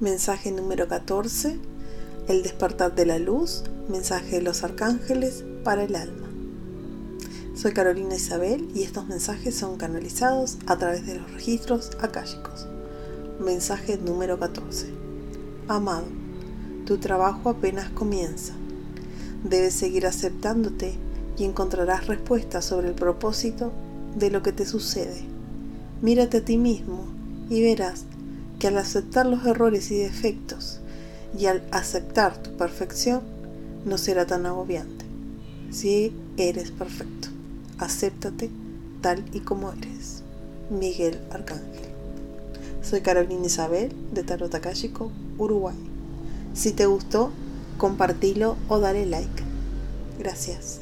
Mensaje número 14. El despertar de la luz. Mensaje de los arcángeles para el alma. Soy Carolina Isabel y estos mensajes son canalizados a través de los registros akáshicos. Mensaje número 14. Amado, tu trabajo apenas comienza. Debes seguir aceptándote y encontrarás respuestas sobre el propósito de lo que te sucede. Mírate a ti mismo y verás que al aceptar los errores y defectos y al aceptar tu perfección, no será tan agobiante. Si eres perfecto, acéptate tal y como eres. Miguel Arcángel. Soy Carolina Isabel de Tarot Akashico, Uruguay. Si te gustó, compartilo o dale like. Gracias.